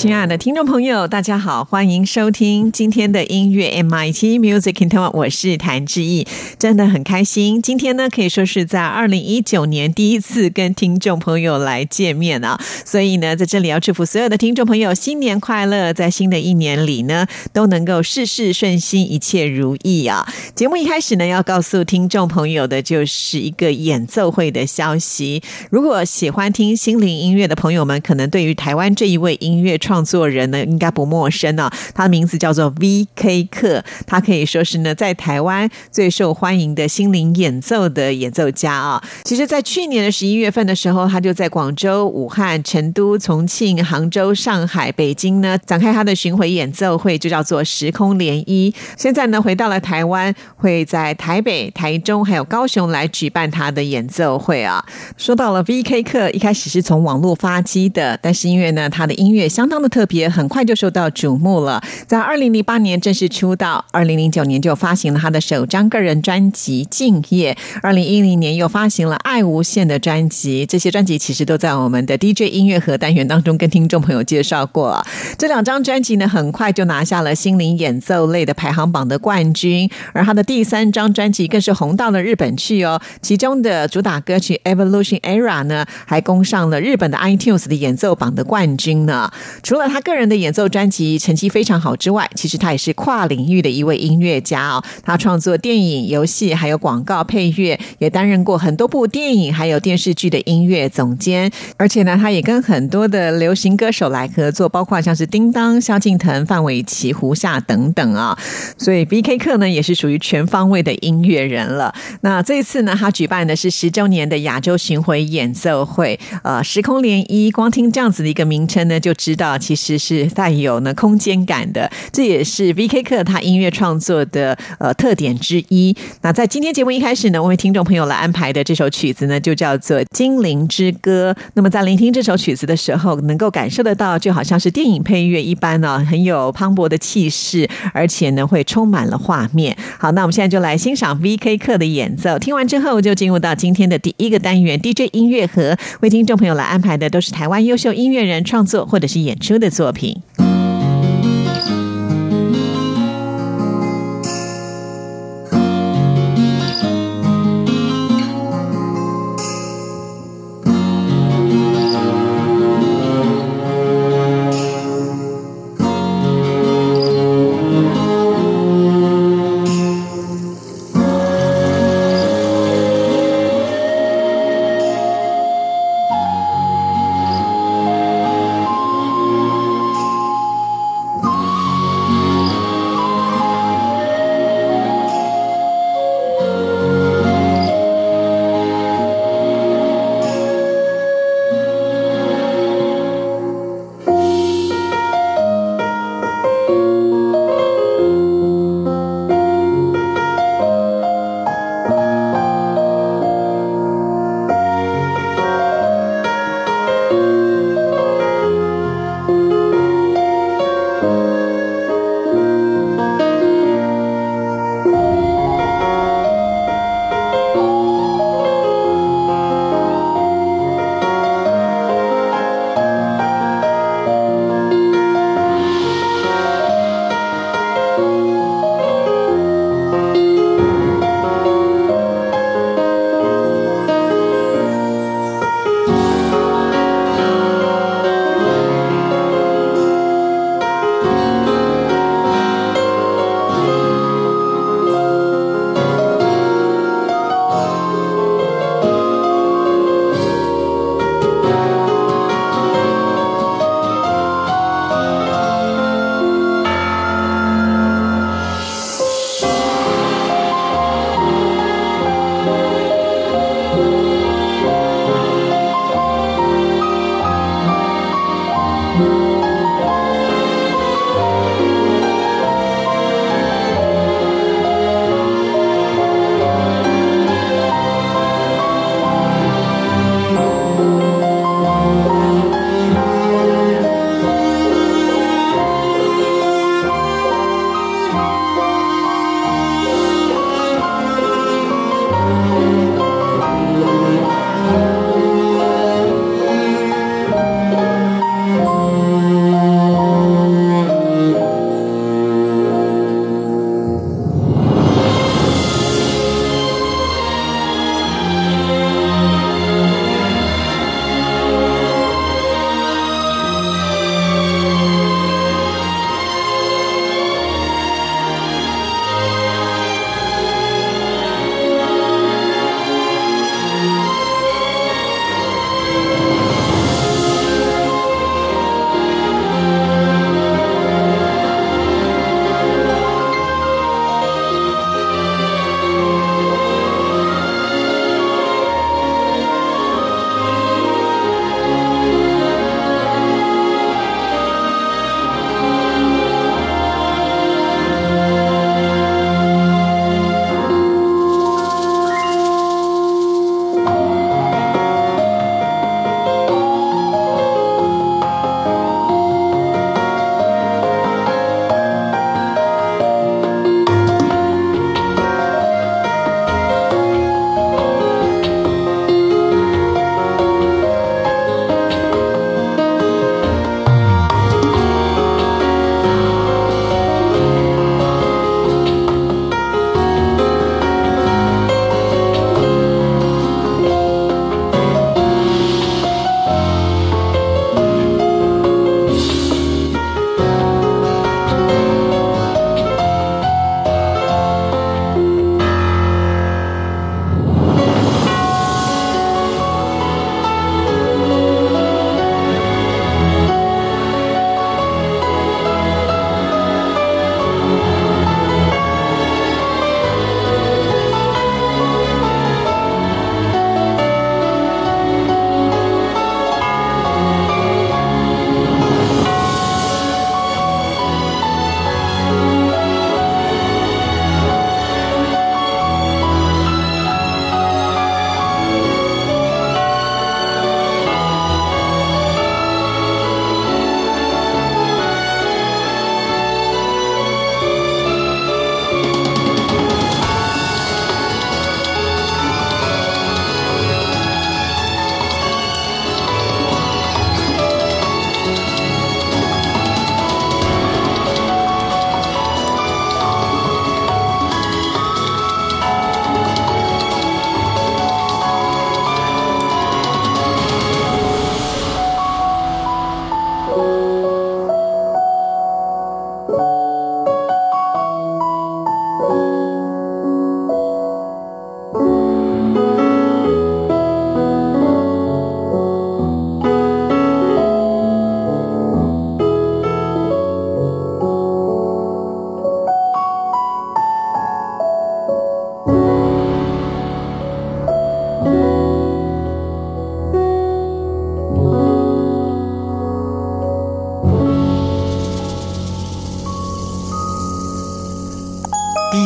亲爱的听众朋友，大家好，欢迎收听今天的音乐 MIT Music in Taiwan，我是谭志毅，真的很开心。今天呢，可以说是在二零一九年第一次跟听众朋友来见面啊，所以呢，在这里要祝福所有的听众朋友新年快乐，在新的一年里呢，都能够事事顺心，一切如意啊。节目一开始呢，要告诉听众朋友的就是一个演奏会的消息。如果喜欢听心灵音乐的朋友们，可能对于台湾这一位音乐创创作人呢，应该不陌生啊。他的名字叫做 V.K. 克，他可以说是呢，在台湾最受欢迎的心灵演奏的演奏家啊。其实，在去年的十一月份的时候，他就在广州、武汉、成都、重庆、杭州、上海、北京呢，展开他的巡回演奏会，就叫做时空涟漪。现在呢，回到了台湾，会在台北、台中还有高雄来举办他的演奏会啊。说到了 V.K. 克，一开始是从网络发迹的，但是因为呢，他的音乐相当。的特别，很快就受到瞩目了。在二零零八年正式出道，二零零九年就发行了他的首张个人专辑《敬业》，二零一零年又发行了《爱无限》的专辑。这些专辑其实都在我们的 DJ 音乐盒单元当中跟听众朋友介绍过。这两张专辑呢，很快就拿下了心灵演奏类的排行榜的冠军，而他的第三张专辑更是红到了日本去哦。其中的主打歌曲《Evolution Era》呢，还攻上了日本的 iTunes 的演奏榜的冠军呢。除了他个人的演奏专辑成绩非常好之外，其实他也是跨领域的一位音乐家哦。他创作电影、游戏还有广告配乐，也担任过很多部电影还有电视剧的音乐总监。而且呢，他也跟很多的流行歌手来合作，包括像是叮当、萧敬腾、范玮琪、胡夏等等啊。所以 B.K. 克呢也是属于全方位的音乐人了。那这一次呢，他举办的是十周年的亚洲巡回演奏会，呃，时空涟漪。光听这样子的一个名称呢，就知道。其实是带有呢空间感的，这也是 V.K. 克他音乐创作的呃特点之一。那在今天节目一开始呢，我为听众朋友来安排的这首曲子呢，就叫做《精灵之歌》。那么在聆听这首曲子的时候，能够感受得到，就好像是电影配乐一般呢，很有磅礴的气势，而且呢会充满了画面。好，那我们现在就来欣赏 V.K. 克的演奏。听完之后，就进入到今天的第一个单元 DJ 音乐盒，为听众朋友来安排的都是台湾优秀音乐人创作或者是演出。的作品。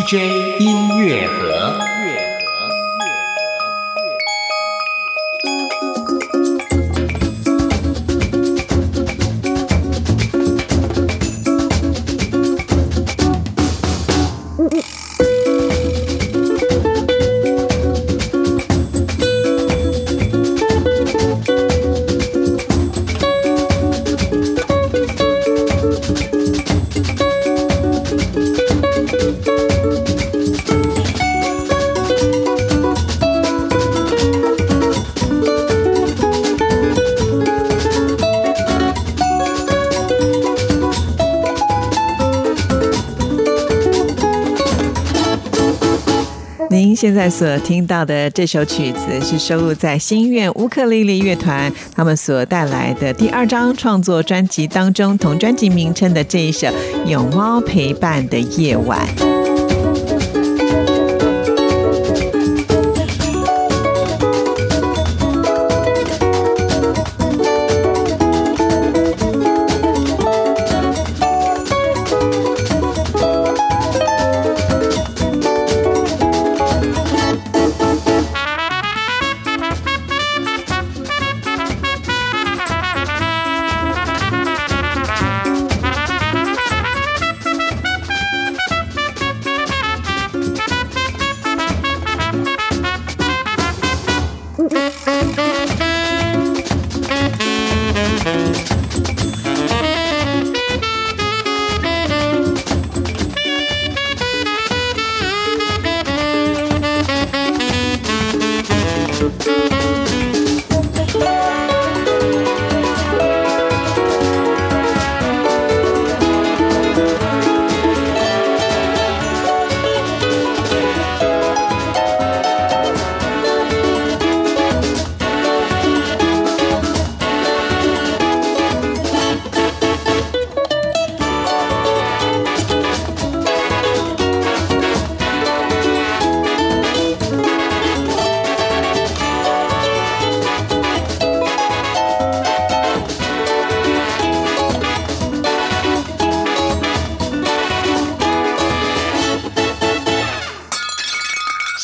DJ 您现在所听到的这首曲子是收录在心愿乌克丽丽乐团他们所带来的第二张创作专辑当中，同专辑名称的这一首《有猫陪伴的夜晚》。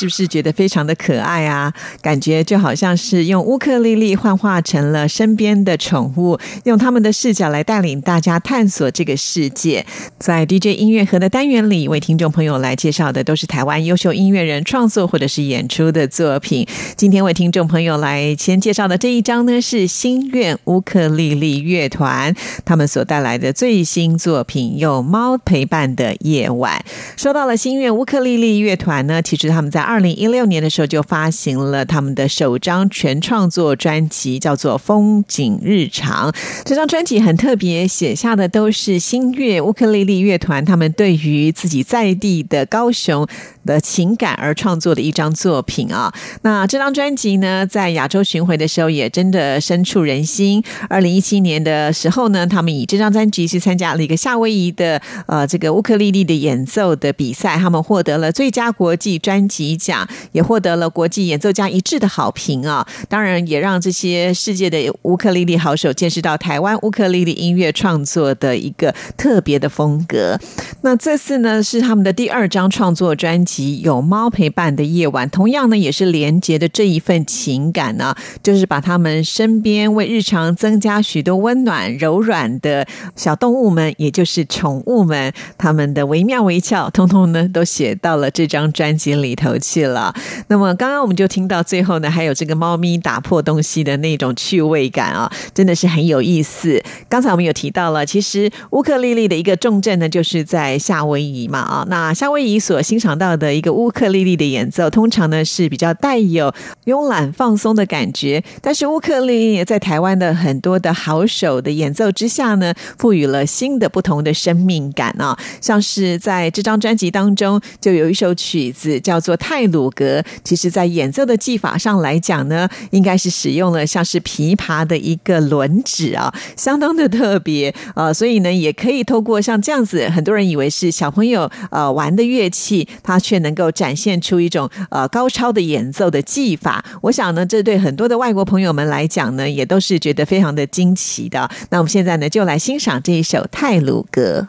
是不是觉得非常的可爱啊？感觉就好像是用乌克丽丽幻化成了身边的宠物，用他们的视角来带领大家探索这个世界。在 DJ 音乐盒的单元里，为听众朋友来介绍的都是台湾优秀音乐人创作或者是演出的作品。今天为听众朋友来先介绍的这一张呢，是心愿乌克丽丽乐团他们所带来的最新作品《有猫陪伴的夜晚》。说到了心愿乌克丽丽乐团呢，其实他们在二零一六年的时候就发行了他们的首张全创作专辑，叫做《风景日常》。这张专辑很特别，写下的都是新月乌克丽丽乐团他们对于自己在地的高雄的情感而创作的一张作品啊。那这张专辑呢，在亚洲巡回的时候也真的深触人心。二零一七年的时候呢，他们以这张专辑去参加了一个夏威夷的呃这个乌克丽丽的演奏的比赛，他们获得了最佳国际专辑。奖也获得了国际演奏家一致的好评啊！当然，也让这些世界的乌克丽丽好手见识到台湾乌克丽丽音乐创作的一个特别的风格。那这次呢，是他们的第二张创作专辑《有猫陪伴的夜晚》，同样呢，也是连接的这一份情感呢，就是把他们身边为日常增加许多温暖、柔软的小动物们，也就是宠物们，他们的惟妙惟肖，通通呢都写到了这张专辑里头。了。那么刚刚我们就听到最后呢，还有这个猫咪打破东西的那种趣味感啊，真的是很有意思。刚才我们有提到了，其实乌克丽丽的一个重镇呢，就是在夏威夷嘛啊。那夏威夷所欣赏到的一个乌克丽丽的演奏，通常呢是比较带有慵懒放松的感觉。但是乌克丽丽也在台湾的很多的好手的演奏之下呢，赋予了新的不同的生命感啊。像是在这张专辑当中，就有一首曲子叫做《太》。泰鲁格其实在演奏的技法上来讲呢，应该是使用了像是琵琶的一个轮指啊，相当的特别啊，所以呢，也可以透过像这样子，很多人以为是小朋友呃玩的乐器，它却能够展现出一种呃高超的演奏的技法。我想呢，这对很多的外国朋友们来讲呢，也都是觉得非常的惊奇的。那我们现在呢，就来欣赏这一首泰鲁格。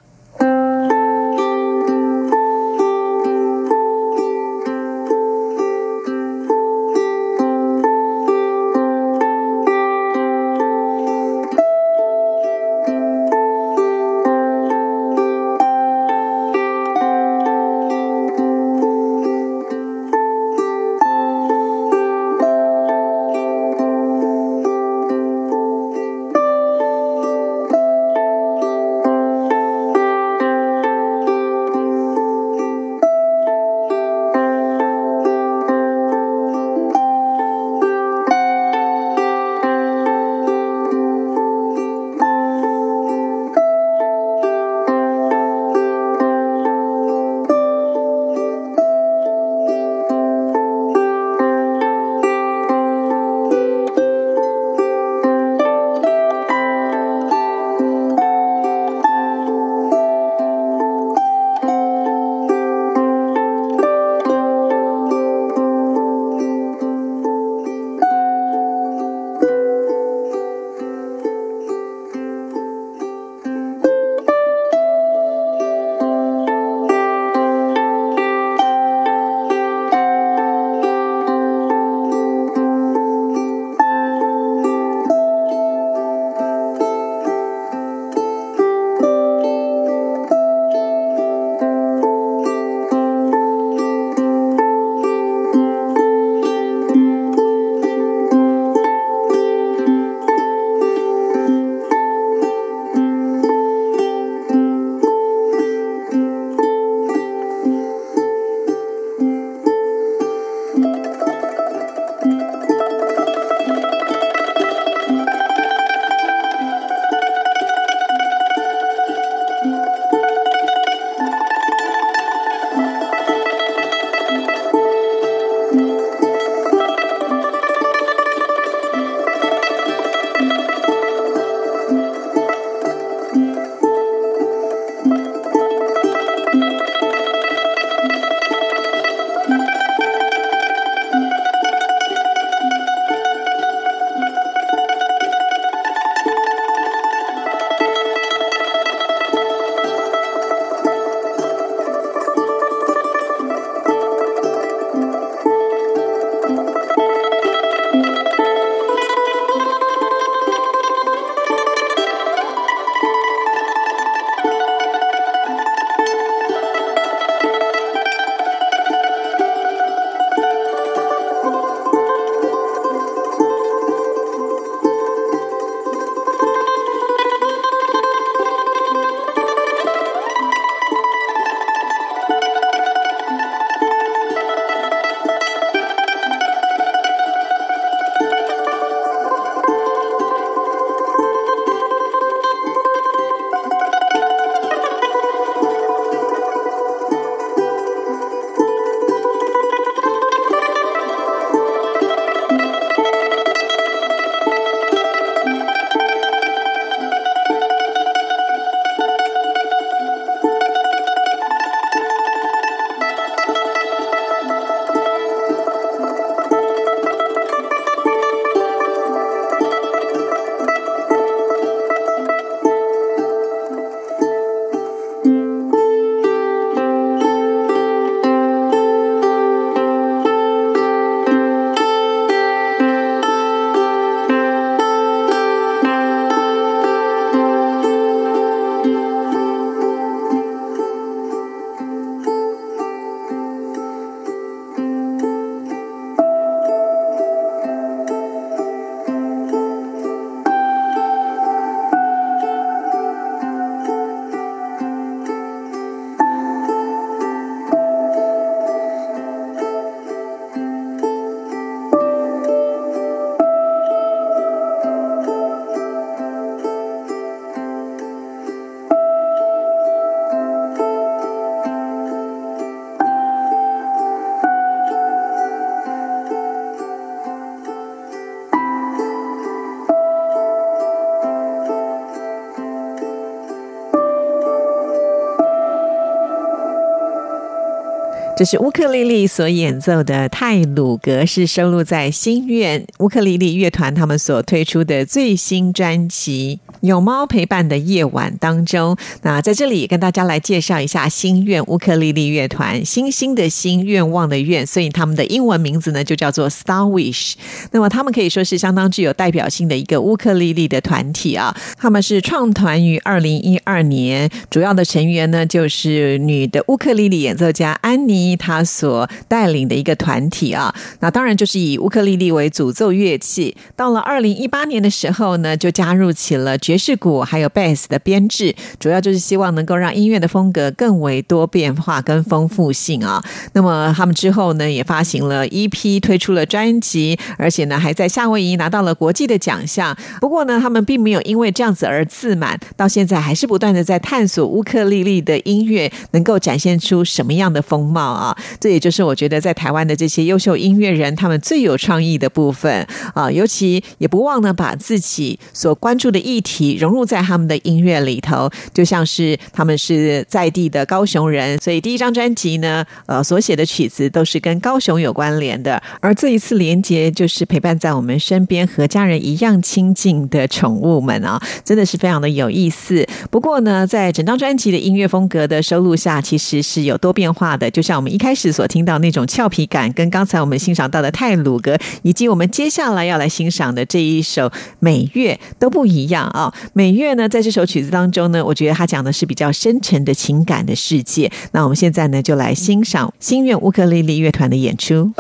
这是乌克丽丽所演奏的泰鲁格，是收录在心愿乌克丽丽乐团他们所推出的最新专辑《有猫陪伴的夜晚》当中。那在这里跟大家来介绍一下心愿乌克丽丽乐团，星星的星，愿望的愿，所以他们的英文名字呢就叫做 Star Wish。那么他们可以说是相当具有代表性的一个乌克丽丽的团体啊。他们是创团于二零一二年，主要的成员呢就是女的乌克丽丽演奏家安妮。她所带领的一个团体啊，那当然就是以乌克丽丽为主奏乐器。到了二零一八年的时候呢，就加入起了爵士鼓还有贝斯的编制，主要就是希望能够让音乐的风格更为多变化跟丰富性啊。那么他们之后呢，也发行了 EP，推出了专辑，而且呢，还在夏威夷拿到了国际的奖项。不过呢，他们并没有因为这样子而自满，到现在还是不断的在探索乌克丽丽的音乐能够展现出什么样的风貌。啊，这也就是我觉得在台湾的这些优秀音乐人，他们最有创意的部分啊，尤其也不忘呢把自己所关注的议题融入在他们的音乐里头，就像是他们是在地的高雄人，所以第一张专辑呢，呃，所写的曲子都是跟高雄有关联的，而这一次连接就是陪伴在我们身边和家人一样亲近的宠物们啊，真的是非常的有意思。不过呢，在整张专辑的音乐风格的收录下，其实是有多变化的，就像。我们一开始所听到那种俏皮感，跟刚才我们欣赏到的泰鲁格，以及我们接下来要来欣赏的这一首美乐都不一样啊。美乐呢，在这首曲子当中呢，我觉得他讲的是比较深沉的情感的世界。那我们现在呢，就来欣赏心愿乌克丽丽乐团的演出。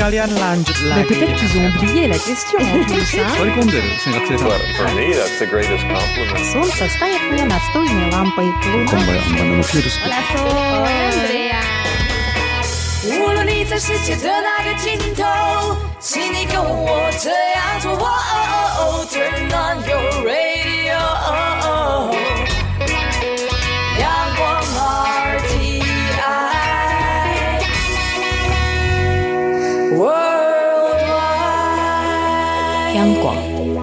sekalian lanjut Mais lagi. peut-être qu'ils ont oublié la question en plus, hein? Sorry Kunder, singkat cerita. Well, for me, that's the greatest compliment. Солнце стоит мне настольной лампой. Луна 今回はあんまのフィールス无论你在世界的哪个尽头，请你跟我这样做。哦 Turn on your radio， 央广，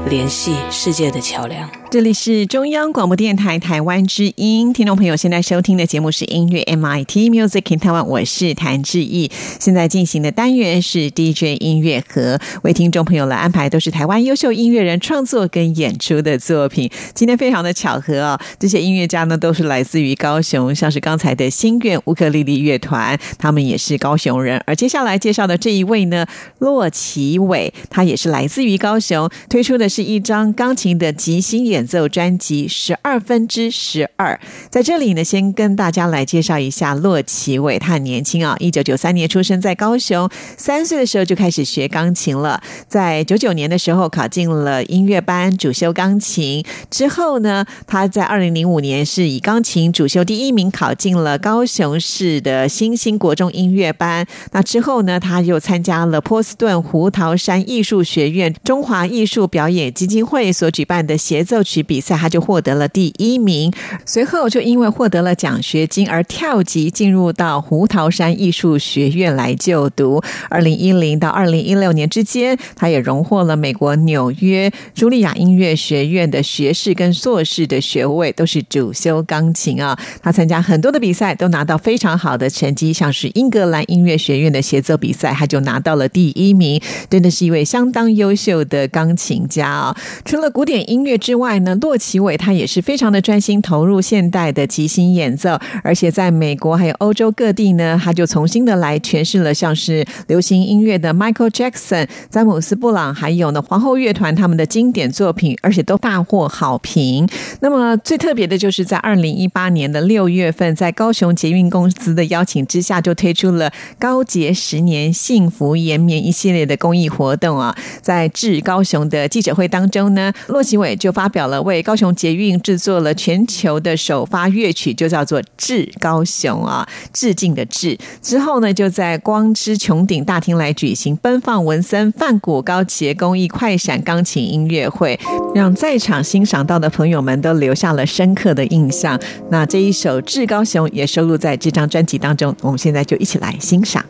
联系世界的桥梁。这里是中央广播电台台湾之音，听众朋友现在收听的节目是音乐 MIT Music in Taiwan，我是谭志毅。现在进行的单元是 DJ 音乐盒，为听众朋友来安排都是台湾优秀音乐人创作跟演出的作品。今天非常的巧合哦、这些音乐家呢都是来自于高雄，像是刚才的心愿乌克丽丽乐团，他们也是高雄人。而接下来介绍的这一位呢，骆奇伟，他也是来自于高雄，推出的是是一张钢琴的即兴演奏专辑《十二分之十二》。在这里呢，先跟大家来介绍一下骆奇伟，他很年轻啊，一九九三年出生在高雄，三岁的时候就开始学钢琴了，在九九年的时候考进了音乐班，主修钢琴。之后呢，他在二零零五年是以钢琴主修第一名考进了高雄市的新兴国中音乐班。那之后呢，他又参加了波士顿胡桃山艺术学院中华艺术表演基金会所举办的协奏曲比赛，他就获得了第一名。随后就因为获得了奖学金而跳级进入到胡桃山艺术学院来就读。二零一零到二零一六年之间，他也荣获了美国纽约茱莉亚音乐学院的学士跟硕士的学位，都是主修钢琴啊。他参加很多的比赛，都拿到非常好的成绩，像是英格兰音乐学院的协奏比赛，他就拿到了第一名，真的是一位相当优秀的钢琴家啊、除了古典音乐之外呢，骆奇伟他也是非常的专心投入现代的即兴演奏，而且在美国还有欧洲各地呢，他就重新的来诠释了像是流行音乐的 Michael Jackson、詹姆斯布朗，还有呢皇后乐团他们的经典作品，而且都大获好评。那么最特别的就是在二零一八年的六月份，在高雄捷运公司的邀请之下，就推出了高捷十年幸福延绵一系列的公益活动啊。在致高雄的记者会当中呢，骆奇伟就发表了为高雄捷运制作了全球的首发乐曲，就叫做《致高雄》啊，致敬的致。之后呢，就在光之穹顶大厅来举行奔放文森范谷高捷公益快闪钢琴音乐会，让在场欣赏到的朋友们都留下了深刻的印象。那这一首《致高雄》也收录在这张专辑当中，我们现在就一起来欣赏。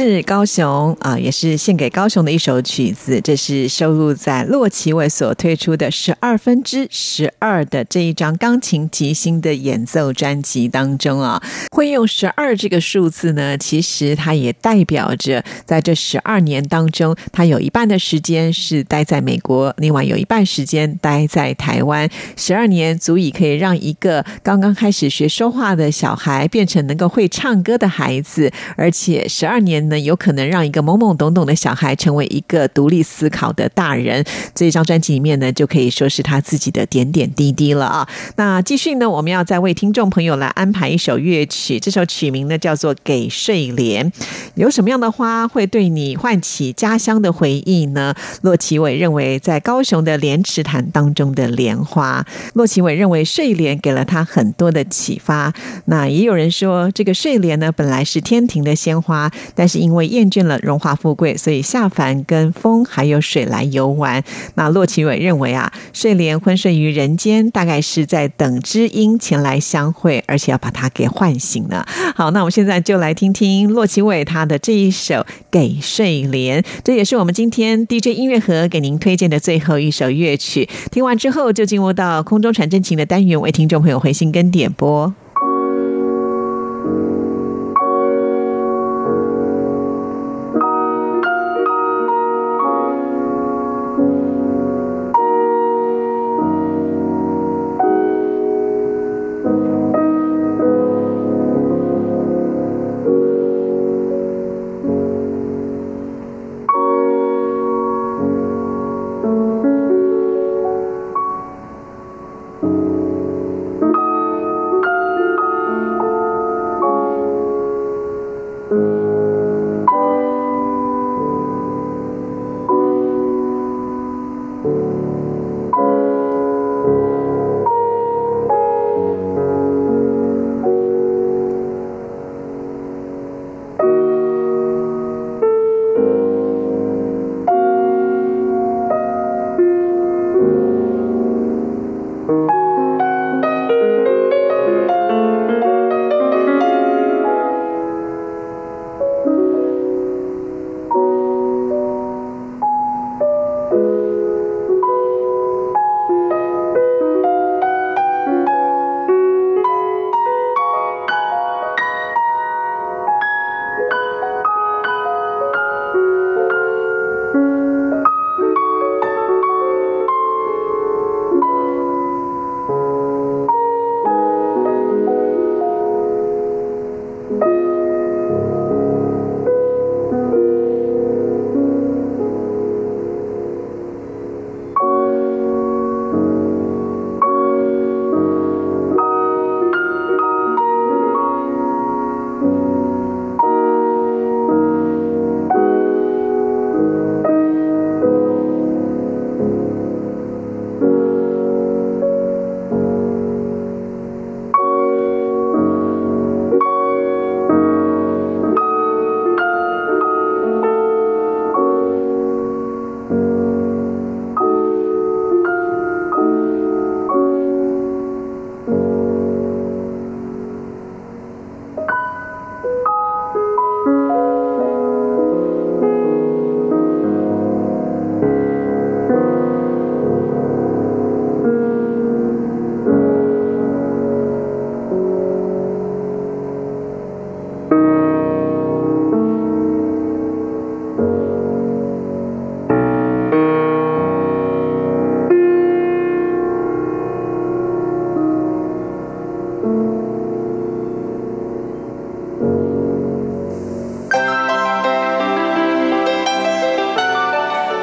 是高雄啊，也是献给高雄的一首曲子。这是收录在洛奇伟所推出的十二分之十二的这一张钢琴即兴的演奏专辑当中啊。会用十二这个数字呢，其实它也代表着在这十二年当中，他有一半的时间是待在美国，另外有一半时间待在台湾。十二年足以可以让一个刚刚开始学说话的小孩变成能够会唱歌的孩子，而且十二年。呢，有可能让一个懵懵懂懂的小孩成为一个独立思考的大人。这一张专辑里面呢，就可以说是他自己的点点滴滴了啊。那继续呢，我们要再为听众朋友来安排一首乐曲，这首曲名呢叫做《给睡莲》。有什么样的花会对你唤起家乡的回忆呢？骆奇伟认为，在高雄的莲池潭当中的莲花。骆奇伟认为，睡莲给了他很多的启发。那也有人说，这个睡莲呢，本来是天庭的鲜花，但是因为厌倦了荣华富贵，所以下凡跟风还有水来游玩。那骆奇伟认为啊，睡莲昏睡于人间，大概是在等知音前来相会，而且要把他给唤醒了。好，那我们现在就来听听骆奇伟他的这一首《给睡莲》，这也是我们今天 DJ 音乐盒给您推荐的最后一首乐曲。听完之后，就进入到空中传真情的单元，为听众朋友回信跟点播。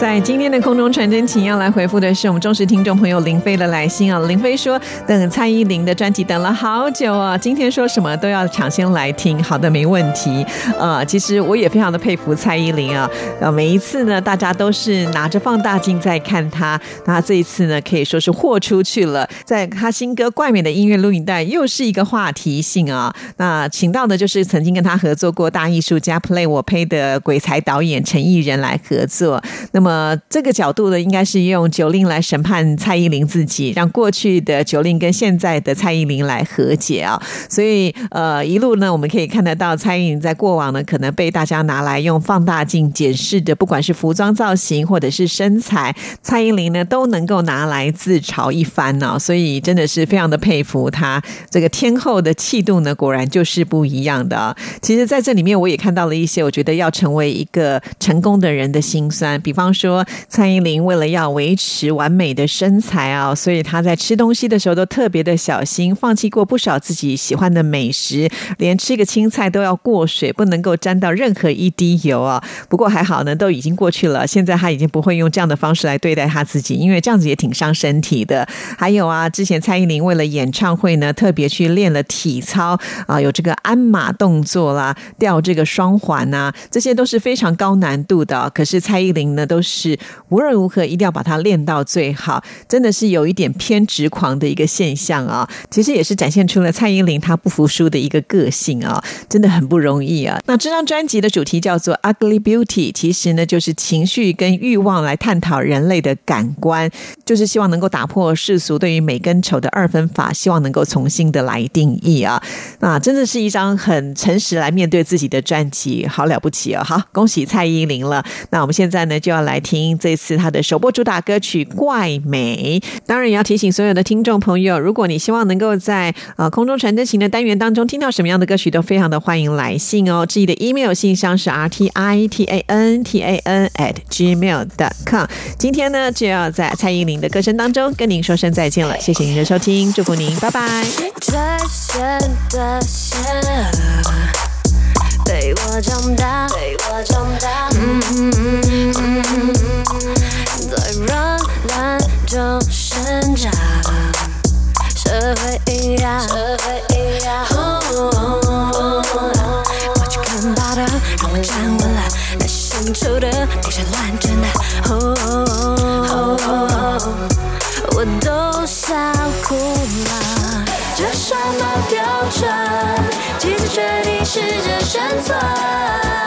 在今天的空中传真，请要来回复的是我们忠实听众朋友林飞的来信啊。林飞说，等蔡依林的专辑等了好久啊，今天说什么都要抢先来听。好的，没问题。呃，其实我也非常的佩服蔡依林啊。呃，每一次呢，大家都是拿着放大镜在看她，那这一次呢，可以说是豁出去了。在她新歌《怪美的音乐录影带》又是一个话题性啊。那请到的就是曾经跟她合作过大艺术家 Play 我呸的鬼才导演陈艺人来合作。那么呃，这个角度呢，应该是用九令来审判蔡依林自己，让过去的九令跟现在的蔡依林来和解啊。所以呃，一路呢，我们可以看得到蔡依林在过往呢，可能被大家拿来用放大镜检视的，不管是服装造型或者是身材，蔡依林呢都能够拿来自嘲一番呢。所以真的是非常的佩服她这个天后的气度呢，果然就是不一样的。其实，在这里面我也看到了一些，我觉得要成为一个成功的人的辛酸，比方说。说蔡依林为了要维持完美的身材啊，所以她在吃东西的时候都特别的小心，放弃过不少自己喜欢的美食，连吃个青菜都要过水，不能够沾到任何一滴油啊。不过还好呢，都已经过去了。现在她已经不会用这样的方式来对待她自己，因为这样子也挺伤身体的。还有啊，之前蔡依林为了演唱会呢，特别去练了体操啊，有这个鞍马动作啦，吊这个双环啊，这些都是非常高难度的。可是蔡依林呢，都是。是无论如何一定要把它练到最好，真的是有一点偏执狂的一个现象啊！其实也是展现出了蔡依林她不服输的一个个性啊，真的很不容易啊。那这张专辑的主题叫做《Ugly Beauty》，其实呢就是情绪跟欲望来探讨人类的感官，就是希望能够打破世俗对于美跟丑的二分法，希望能够重新的来定义啊！那真的是一张很诚实来面对自己的专辑，好了不起哦！好，恭喜蔡依林了。那我们现在呢就要来。听这次他的首播主打歌曲《怪美》，当然也要提醒所有的听众朋友，如果你希望能够在呃空中传真型的单元当中听到什么样的歌曲，都非常的欢迎来信哦。自己的 email 信箱是 r t i t a n t a n at gmail dot com。今天呢，就要在蔡依林的歌声当中跟您说声再见了，谢谢您的收听，祝福您，拜拜。陪我长大，陪我长大。在软烂中生长，社会营养，试着生存？